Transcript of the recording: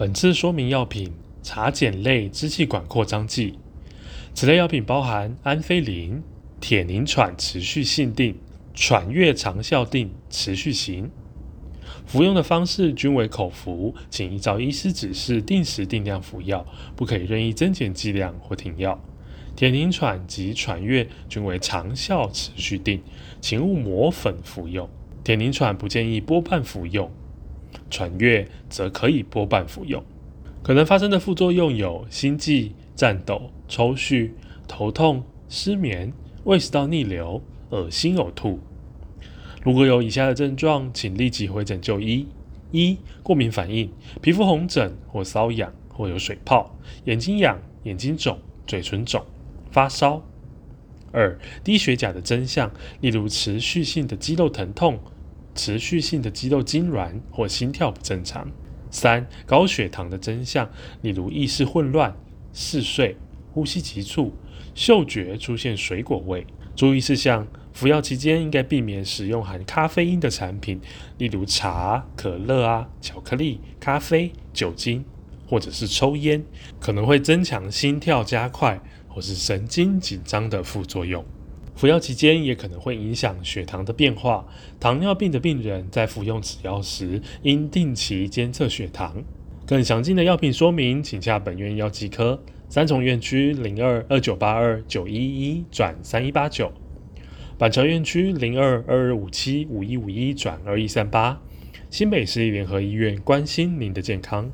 本次说明药品：茶碱类支气管扩张剂。此类药品包含安非林、铁宁喘持续性定、喘悦长效定持续型。服用的方式均为口服，请依照医师指示定时定量服药，不可以任意增减剂量或停药。铁宁喘及喘悦均为长效持续定，请勿磨粉服用。铁宁喘不建议波瓣服用，喘悦则可以拨半服用。可能发生的副作用有心悸、颤抖、抽搐、头痛、失眠、胃食道逆流、恶心呕吐。如果有以下的症状，请立即回诊就医：一、过敏反应，皮肤红疹或瘙痒，或有水泡；眼睛痒、眼睛肿、嘴唇肿；发烧。二、低血钾的征象，例如持续性的肌肉疼痛、持续性的肌肉痉挛或心跳不正常。三、高血糖的征象，例如意识混乱、嗜睡、呼吸急促、嗅觉出现水果味。注意事项。服药期间应该避免使用含咖啡因的产品，例如茶、可乐啊、巧克力、咖啡、酒精，或者是抽烟，可能会增强心跳加快或是神经紧张的副作用。服药期间也可能会影响血糖的变化。糖尿病的病人在服用此药时，应定期监测血糖。更详尽的药品说明，请洽本院药剂科。三重院区零二二九八二九一一转三一八九。板桥院区零二二二五七五一五一转二一三八，新北市立联合医院关心您的健康。